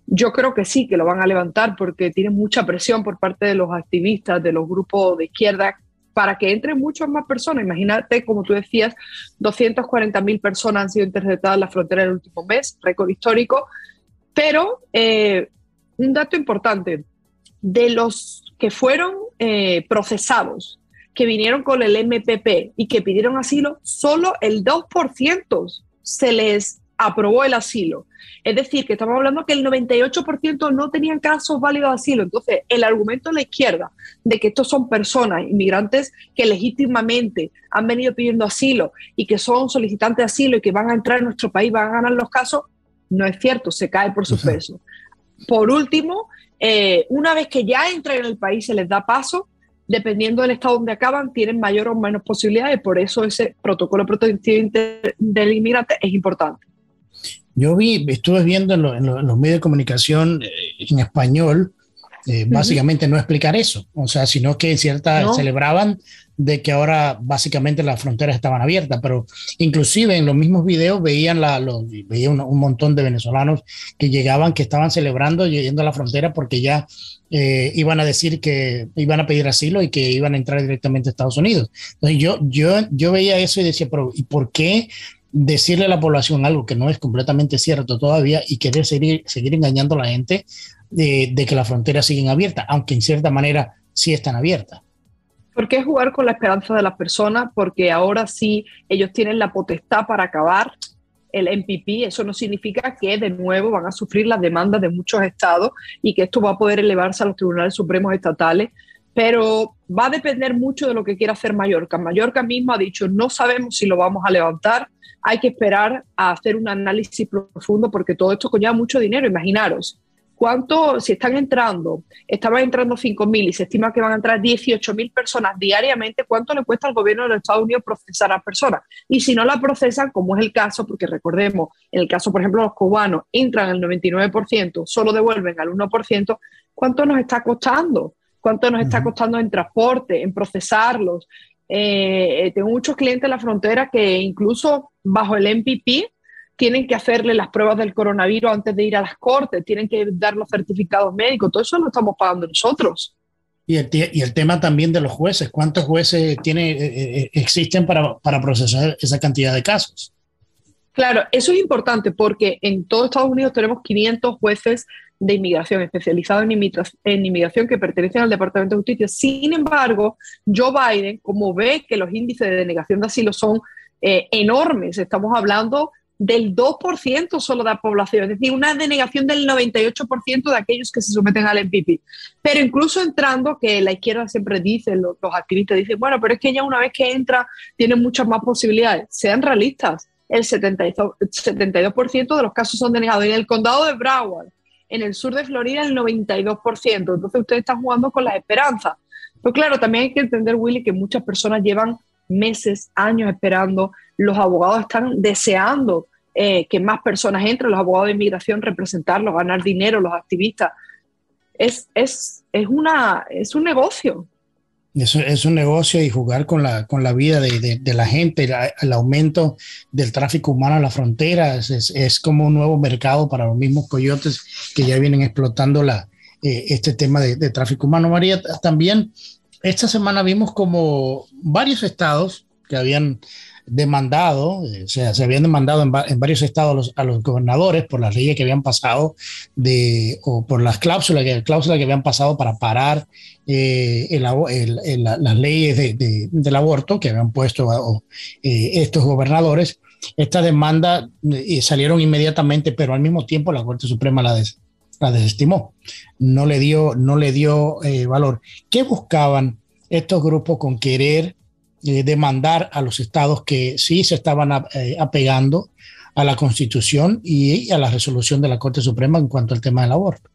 [SPEAKER 5] Yo creo que sí, que lo van a levantar porque tienen mucha presión por parte de los activistas, de los grupos de izquierda, para que entren muchas más personas. Imagínate, como tú decías, 240 mil personas han sido interceptadas en la frontera el último mes, récord histórico. Pero eh, un dato importante, de los que fueron eh, procesados, que vinieron con el MPP y que pidieron asilo, solo el 2% se les aprobó el asilo. Es decir, que estamos hablando que el 98% no tenían casos válidos de asilo. Entonces, el argumento de la izquierda de que estos son personas, inmigrantes que legítimamente han venido pidiendo asilo y que son solicitantes de asilo y que van a entrar en nuestro país, van a ganar los casos, no es cierto, se cae por su peso. Por último, eh, una vez que ya entran en el país, se les da paso, dependiendo del estado donde acaban, tienen mayor o menos posibilidades. Por eso ese protocolo protectivo del inmigrante es importante.
[SPEAKER 2] Yo vi, estuve viendo en, lo, en, lo, en los medios de comunicación eh, en español eh, básicamente no explicar eso, o sea, sino que en cierta celebraban de que ahora básicamente las fronteras estaban abiertas, pero inclusive en los mismos videos veían la, los, veía un, montón de venezolanos que llegaban, que estaban celebrando yendo a la frontera porque ya eh, iban a decir que iban a pedir asilo y que iban a entrar directamente a Estados Unidos. Entonces yo, yo, yo veía eso y decía, pero ¿y por qué decirle a la población algo que no es completamente cierto todavía y querer seguir, seguir engañando a la gente de, de que las fronteras siguen abiertas, aunque en cierta manera sí están abiertas?
[SPEAKER 5] ¿Por qué jugar con la esperanza de las personas? Porque ahora sí ellos tienen la potestad para acabar el MPP. Eso no significa que de nuevo van a sufrir las demandas de muchos estados y que esto va a poder elevarse a los tribunales supremos estatales. Pero va a depender mucho de lo que quiera hacer Mallorca. Mallorca mismo ha dicho, no sabemos si lo vamos a levantar, hay que esperar a hacer un análisis profundo porque todo esto conlleva mucho dinero. Imaginaros, ¿Cuánto, si están entrando, estaban entrando 5.000 y se estima que van a entrar 18.000 personas diariamente, cuánto le cuesta al gobierno de los Estados Unidos procesar a personas? Y si no la procesan, como es el caso, porque recordemos, en el caso, por ejemplo, los cubanos entran al 99%, solo devuelven al 1%, ¿cuánto nos está costando? ¿Cuánto nos está costando en transporte, en procesarlos? Eh, tengo muchos clientes en la frontera que incluso bajo el MPP tienen que hacerle las pruebas del coronavirus antes de ir a las cortes, tienen que dar los certificados médicos, todo eso lo estamos pagando nosotros.
[SPEAKER 2] Y el, y el tema también de los jueces, ¿cuántos jueces tiene, eh, eh, existen para, para procesar esa cantidad de casos?
[SPEAKER 5] Claro, eso es importante porque en todo Estados Unidos tenemos 500 jueces de inmigración, especializados en, inmigración que pertenecen al Departamento de Justicia. Sin embargo, Joe Biden, como ve que los índices de denegación de asilo son eh, enormes, estamos hablando del 2% solo de la población, es decir, una denegación del 98% de aquellos que se someten al MPP. Pero incluso entrando, que la izquierda siempre dice, los, activistas dicen, bueno, pero es que ya una vez que entra tiene muchas más posibilidades. Sean realistas, el 72%, 72 de los casos son denegados. en el condado de Broward, en el sur de Florida, el 92%. Entonces ustedes están jugando con las esperanzas. Pero claro, también hay que entender, Willy, que muchas personas llevan meses, años esperando. Los abogados están deseando eh, que más personas entren, los abogados de inmigración, representarlos, ganar dinero, los activistas. Es, es, es, una, es un negocio.
[SPEAKER 2] Es, es, un negocio y jugar con la, con la vida de, de, la gente, el aumento del tráfico humano a la frontera, es, es, como un nuevo mercado para los mismos coyotes que ya vienen explotando la, eh, este tema de, de, tráfico humano. María, también esta semana vimos como varios estados que habían demandado, eh, o sea, se habían demandado en, varios estados a los, gobernadores por las leyes que habían pasado de, o por las cláusulas que, cláusulas que habían pasado para parar eh, las leyes del aborto que habían puesto eh, estos gobernadores. Esta demanda salieron inmediatamente, pero al mismo tiempo la Corte Suprema la, la desestimó, no le dio, no le dio valor. ¿Qué buscaban estos grupos con querer eh, demandar a los estados que sí se estaban eh, apegando a la Constitución y a la resolución de la Corte Suprema en cuanto al tema del aborto?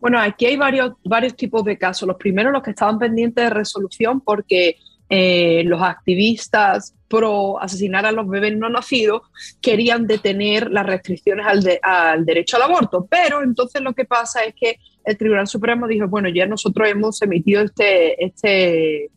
[SPEAKER 5] Bueno, aquí hay varios, varios tipos de casos. Los primeros, los que estaban pendientes de resolución porque los activistas pro asesinar a los bebés no nacidos querían detener las restricciones al, al derecho al aborto. Pero entonces lo que pasa es que el Tribunal Supremo dijo, bueno, ya nosotros hemos emitido este, este,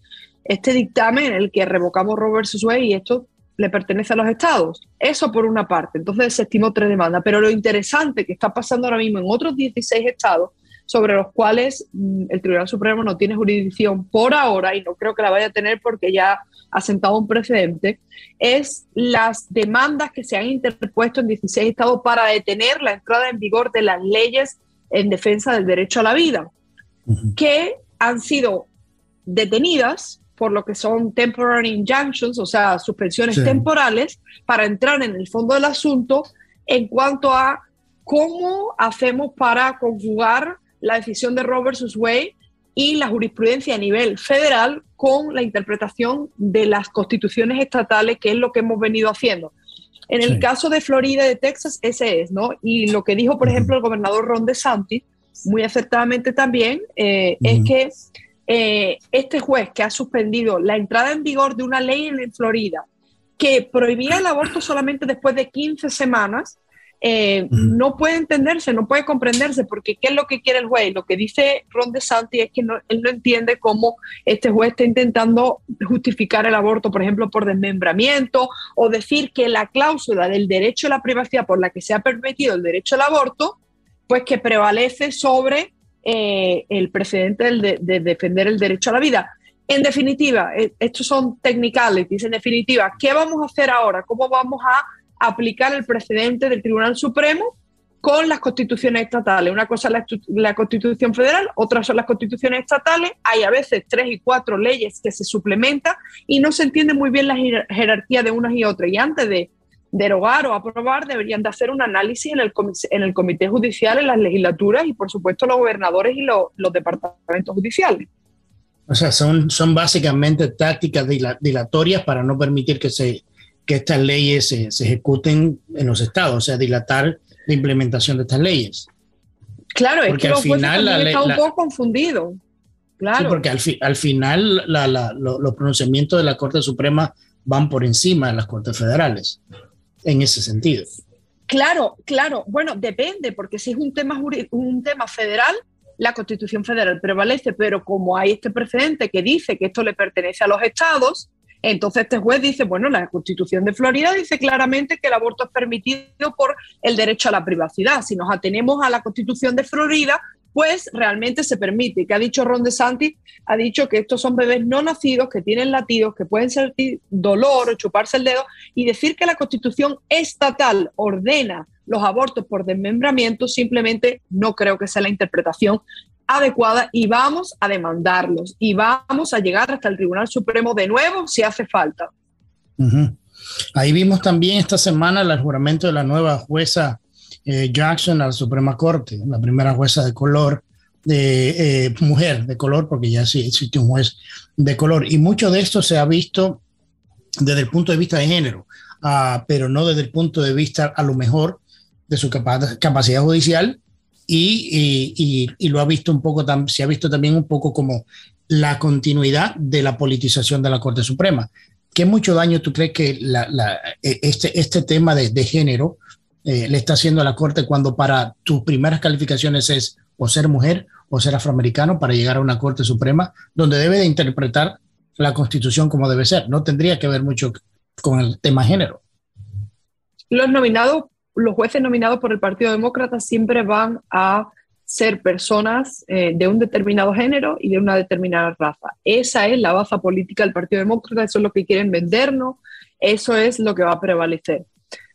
[SPEAKER 5] este dictamen en el que revocamos Roe versus Wade y esto le pertenece a los estados. Eso por una parte. Entonces se estimó tres demandas. Pero lo interesante que está pasando ahora mismo en otros 16 estados sobre los cuales mm, el Tribunal Supremo no tiene jurisdicción por ahora y no creo que la vaya a tener porque ya ha sentado un precedente, es las demandas que se han interpuesto en 16 estados para detener la entrada en vigor de las leyes en defensa del derecho a la vida, que han sido detenidas por lo que son temporary injunctions, o sea, suspensiones temporales, para entrar en el fondo del asunto en cuanto a cómo hacemos para conjugar la decisión de Roe versus Wade y la jurisprudencia a nivel federal con la interpretación de las constituciones estatales, que es lo que hemos venido haciendo. En el caso de Florida y de Texas, ese es, ¿no? Y lo que dijo, por ejemplo, el gobernador Ron DeSantis, muy acertadamente también, eh, es que eh, este juez que ha suspendido la entrada en vigor de una ley en Florida que prohibía el aborto solamente después de 15 semanas, eh, no puede entenderse, no puede comprenderse, porque ¿qué es lo que quiere el juez? Lo que dice Ron DeSantis es que él no entiende cómo este juez está intentando justificar el aborto, por ejemplo, por desmembramiento, o decir que la cláusula del derecho a la privacidad por la que se ha permitido el derecho al aborto, pues que prevalece sobre eh, el precedente de, de defender el derecho a la vida. En definitiva, eh, estos son technicales, dice en definitiva, ¿qué vamos a hacer ahora? ¿Cómo vamos a aplicar el precedente del Tribunal Supremo con las constituciones estatales. Una cosa es la, constitución federal, otra son las constituciones estatales. Hay a veces tres y cuatro leyes que se suplementan y no se entiende muy bien la jerarquía de unas y otras. Y antes de derogar o aprobar, deberían de hacer un análisis en el, en el Comité Judicial, en las legislaturas y, por supuesto, los gobernadores y los, departamentos judiciales.
[SPEAKER 2] O sea, son, son básicamente tácticas dilatorias para no permitir que se que estas leyes se, ejecuten en los estados, o sea, dilatar la implementación de estas leyes.
[SPEAKER 5] Claro, es que al final la está un poco confundido. Claro. Sí,
[SPEAKER 2] porque al, al final los pronunciamientos de la Corte Suprema van por encima de las Cortes Federales, en ese sentido.
[SPEAKER 5] Claro, claro. Bueno, depende, porque si es un tema, un tema federal, la Constitución Federal prevalece, pero como hay este precedente que dice que esto le pertenece a los estados, entonces este juez dice, bueno, la Constitución de Florida dice claramente que el aborto es permitido por el derecho a la privacidad. Si nos atenemos a la Constitución de Florida, pues realmente se permite. ¿Qué ha dicho Ron DeSantis? Ha dicho que estos son bebés no nacidos, que tienen latidos, que pueden sentir dolor o chuparse el dedo, y decir que la Constitución estatal ordena los abortos por desmembramiento, simplemente no creo que sea la interpretación adecuada y vamos a demandarlos y vamos a llegar hasta el Tribunal Supremo de nuevo si hace falta.
[SPEAKER 2] Ahí vimos también esta semana el juramento de la nueva jueza eh, Jackson a la Suprema Corte, la primera jueza de color, de eh, mujer de color, porque ya sí existe un juez de color. Y mucho de esto se ha visto desde el punto de vista de género, ah, pero no desde el punto de vista a lo mejor de su capacidad judicial y, y, lo ha visto un poco, se ha visto también un poco como la continuidad de la politización de la Corte Suprema. ¿Qué mucho daño tú crees que la, e, este, este tema de, de género eh, le está haciendo a la Corte cuando para tus primeras calificaciones es o ser mujer o ser afroamericano para llegar a una Corte Suprema donde debe de interpretar la Constitución como debe ser? No tendría que ver mucho con el tema género.
[SPEAKER 5] Los nominados los jueces nominados por el Partido Demócrata siempre van a ser personas eh, de un determinado género y de una determinada raza. Esa es la baza política del Partido Demócrata, eso es lo que quieren vendernos, eso es lo que va a prevalecer.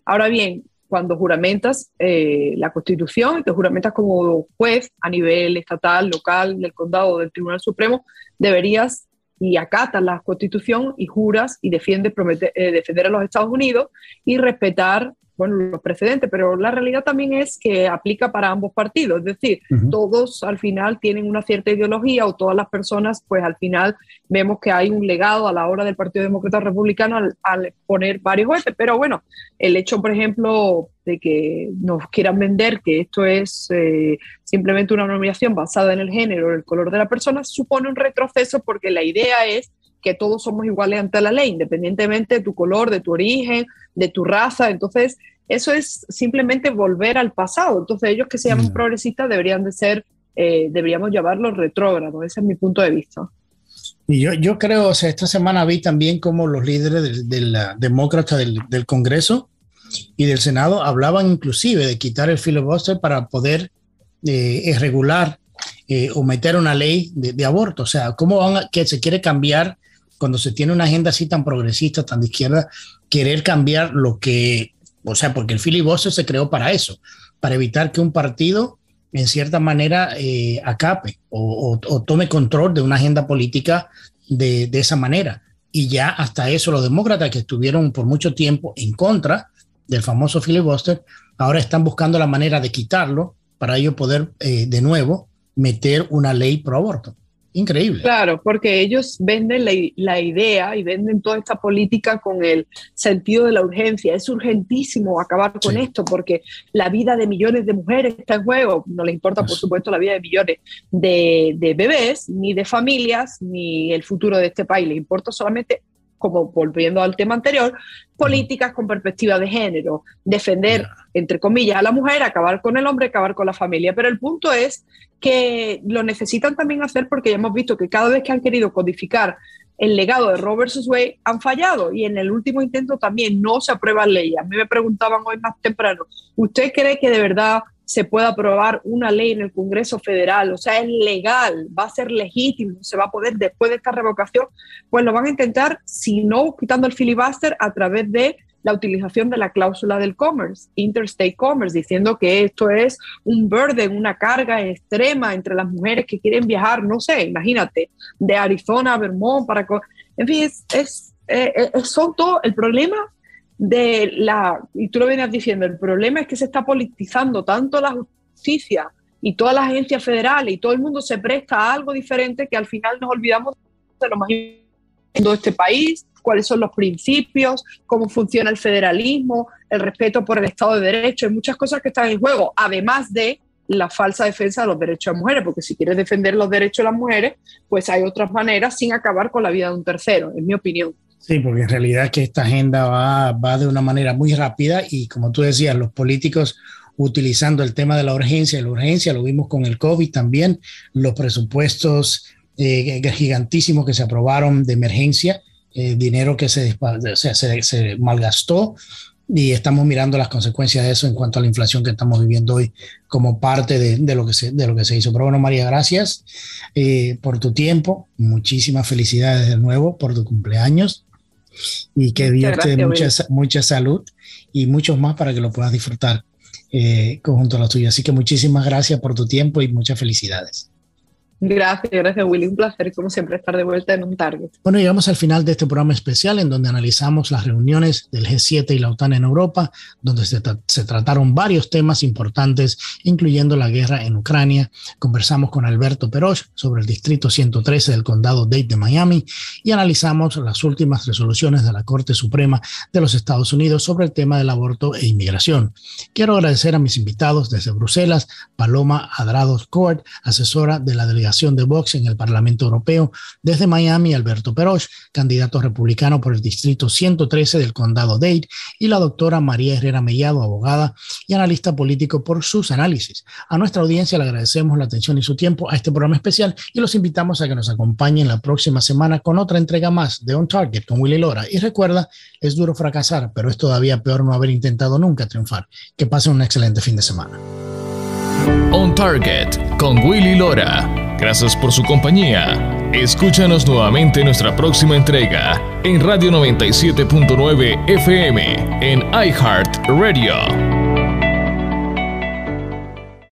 [SPEAKER 5] Ahora bien, cuando juramentas eh, la Constitución, te juramentas como juez a nivel estatal, local, del condado del Tribunal Supremo, deberías y acatas la Constitución y juras y defiendes eh, defender a los Estados Unidos y respetar bueno, los precedentes, pero la realidad también es que aplica para ambos partidos, es decir, todos al final tienen una cierta ideología o todas las personas, pues al final vemos que hay un legado a la hora del Partido Demócrata Republicano al, poner varios jueces, pero bueno, el hecho, por ejemplo, de que nos quieran vender que esto es eh, simplemente una nominación basada en el género o el color de la persona, supone un retroceso porque la idea es que todos somos iguales ante la ley, independientemente de tu color, de tu origen, de tu raza. Entonces, eso es simplemente volver al pasado. Entonces, ellos que se llaman mm. progresistas deberían de ser, eh, deberíamos llamarlos retrógrados. Ese es mi punto de vista.
[SPEAKER 2] Y yo, yo creo, o sea, esta semana vi también como los líderes de, la demócrata del, del, Congreso y del Senado hablaban inclusive de quitar el filibuster para poder eh, regular eh, o meter una ley de, de, aborto. O sea, ¿cómo van a, que se quiere cambiar cuando se tiene una agenda así tan progresista, tan de izquierda, querer cambiar lo que, o sea, porque el filibuster se creó para eso, para evitar que un partido en cierta manera eh, acape o, tome control de una agenda política de, esa manera. Y ya hasta eso los demócratas que estuvieron por mucho tiempo en contra del famoso filibuster, ahora están buscando la manera de quitarlo para ello poder eh, de nuevo meter una ley pro aborto. Increíble.
[SPEAKER 5] Claro, porque ellos venden la, idea y venden toda esta política con el sentido de la urgencia. Es urgentísimo acabar con esto porque la vida de millones de mujeres está en juego. No le importa, por supuesto, la vida de millones de, bebés, ni de familias, ni el futuro de este país. Le importa solamente como volviendo al tema anterior, políticas con perspectiva de género, defender, entre comillas, a la mujer, acabar con el hombre, acabar con la familia. Pero el punto es que lo necesitan también hacer porque ya hemos visto que cada vez que han querido codificar el legado de Roe versus Wade han fallado y en el último intento también no se aprueban leyes. A mí me preguntaban hoy más temprano, ¿usted cree que de verdad se pueda aprobar una ley en el Congreso Federal, o sea, es legal, va a ser legítimo, se va a poder después de esta revocación, pues lo van a intentar, si no quitando el filibuster, a través de la utilización de la cláusula del commerce, interstate commerce, diciendo que esto es un burden, una carga extrema entre las mujeres que quieren viajar, no sé, imagínate, de Arizona a Vermont para... En fin, es, es, eh, eh, todo el problema de la, y tú lo venías diciendo, el problema es que se está politizando tanto la justicia y todas las agencias federales y todo el mundo se presta a algo diferente que al final nos olvidamos de lo más importante de este país, cuáles son los principios, cómo funciona el federalismo, el respeto por el Estado de Derecho, hay muchas cosas que están en juego, además de la falsa defensa de los derechos de las mujeres, porque si quieres defender los derechos de las mujeres, pues hay otras maneras sin acabar con la vida de un tercero, en mi opinión.
[SPEAKER 2] Sí, porque en realidad que esta agenda va, va de una manera muy rápida y como tú decías, los políticos utilizando el tema de la urgencia la urgencia, lo vimos con el COVID también, los presupuestos eh, gigantísimos que se aprobaron de emergencia, eh, dinero que se, se, se, malgastó y estamos mirando las consecuencias de eso en cuanto a la inflación que estamos viviendo hoy como parte de, de lo, que se, de lo que se hizo. Pero bueno, María, gracias eh, por tu tiempo, muchísimas felicidades de nuevo por tu cumpleaños y que Dios te dé mucha, mucha salud y muchos más para que lo puedas disfrutar eh, conjunto a los tuyos. Así que muchísimas gracias por tu tiempo y muchas felicidades.
[SPEAKER 5] Gracias, gracias Willy. Un placer, como siempre, estar de vuelta en un target.
[SPEAKER 2] Bueno, llegamos al final de este programa especial en donde analizamos las reuniones del G7 y la OTAN en Europa, donde se, se, trataron varios temas importantes, incluyendo la guerra en Ucrania. Conversamos con Alberto Peroch sobre el Distrito 113 del Condado Dade de Miami y analizamos las últimas resoluciones de la Corte Suprema de los Estados Unidos sobre el tema del aborto e inmigración. Quiero agradecer a mis invitados desde Bruselas, Paloma Adrados Court, asesora de la delegación de Vox en el Parlamento Europeo. Desde Miami, Alberto Peroch, candidato republicano por el Distrito 113 del Condado Dade, y la doctora María Herrera Mellado, abogada y analista político por sus análisis. A nuestra audiencia le agradecemos la atención y su tiempo a este programa especial y los invitamos a que nos acompañen la próxima semana con otra entrega más de On Target con Willy Lora. Y recuerda, es duro fracasar, pero es todavía peor no haber intentado nunca triunfar. Que pasen un excelente fin de semana.
[SPEAKER 1] On Target con Willy Lora Gracias por su compañía. Escúchanos nuevamente en nuestra próxima entrega en Radio 97.9 FM en iHeart Radio.